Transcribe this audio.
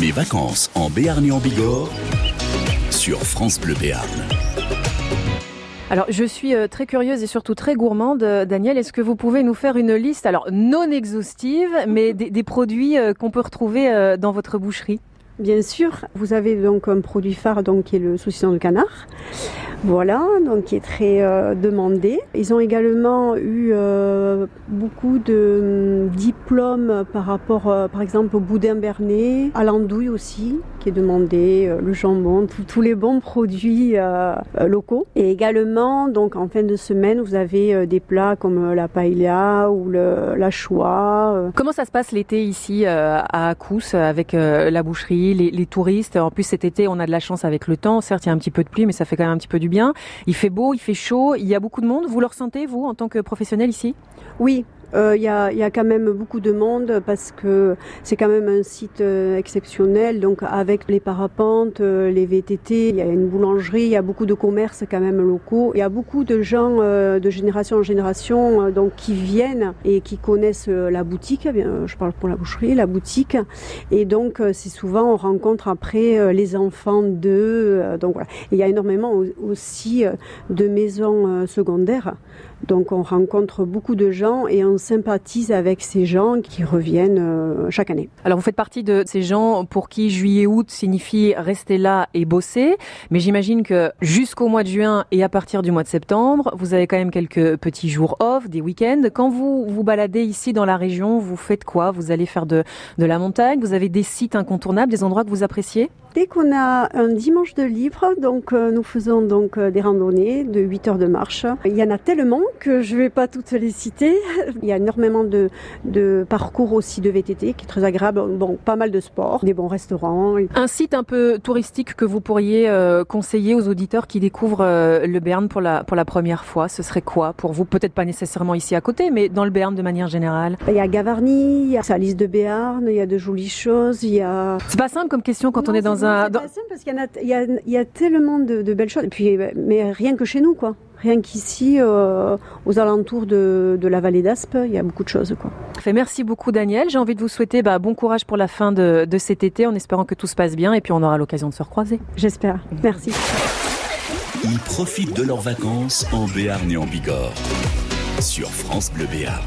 Mes vacances en Béarn et en Bigorre sur France Bleu Béarn. Alors, je suis euh, très curieuse et surtout très gourmande. Euh, Daniel, est-ce que vous pouvez nous faire une liste, alors non exhaustive, mais des, des produits euh, qu'on peut retrouver dans votre boucherie? Bien sûr, vous avez donc un produit phare donc, qui est le saucisson de canard. Voilà, donc qui est très euh, demandé. Ils ont également eu euh, beaucoup de hum, diplômes par rapport, euh, par exemple, au boudin bernet, à l'andouille aussi, qui est demandé, le jambon, tous les bons produits locaux. Et également, donc en fin de semaine, vous avez des plats comme la paella ou le, la choix. Comment ça se passe l'été ici à Cous avec la boucherie, les, les touristes? En plus, cet été, on a de la chance avec le temps. Certes, il y a un petit peu de pluie, mais ça fait quand même un petit peu du bien. Il fait beau, il fait chaud, il y a beaucoup de monde. Vous le ressentez, vous, en tant que professionnel ici? Oui, il euh, y, a, y, a, quand même beaucoup de monde parce que c'est quand même un site euh, exceptionnel. Donc avec les parapentes, euh, les VTT, il y a une boulangerie, il y a beaucoup de commerces quand même locaux. Il y a beaucoup de gens de génération en génération donc qui viennent et qui connaissent la boutique. Eh je parle pour la boucherie, la boutique. Et donc c'est souvent on rencontre après les enfants d'eux. donc voilà. il y a énormément aussi de maisons secondaires. Donc on rencontre beaucoup de gens et on sympathise avec ces gens qui reviennent euh, chaque année. Alors vous faites partie de ces gens pour qui juillet-août signifie rester là et bosser, mais j'imagine que jusqu'au mois de juin et à partir du mois de septembre, vous avez quand même quelques petits jours off, des week-ends. Quand vous vous baladez ici dans la région, vous faites quoi? Vous allez faire de, de la montagne? Vous avez des sites incontournables, des endroits que vous appréciez? Dès qu'on a un dimanche de libre, donc euh, nous faisons donc euh, des randonnées de 8 heures de marche. Il y en a tellement que je ne vais pas toutes les citer. Il y a énormément de, de, parcours aussi de VTT qui est très agréable. Bon, pas mal de sport, des bons restaurants. Un site un peu touristique que vous pourriez euh, conseiller aux auditeurs qui découvrent le Béarn pour la, pour la première fois, ce serait quoi pour vous? Peut-être pas nécessairement ici à côté, mais dans le Béarn de manière générale. Il y a Gavarnie, il y a Salis de Béarn, il y a de jolies choses, il y a... C'est pas simple comme question quand on est dans un parce qu'il y, a, tellement de, belles choses. Et puis, mais rien que chez nous, quoi. Rien qu'ici, euh, aux alentours de, la vallée d'Aspe, il y a beaucoup de choses. Quoi. Merci beaucoup Daniel. J'ai envie de vous souhaiter bah, bon courage pour la fin de, de cet été en espérant que tout se passe bien et puis on aura l'occasion de se recroiser. J'espère. Merci. Ils profitent de leurs vacances en Béarn et en Bigorre sur France Bleu Béarn.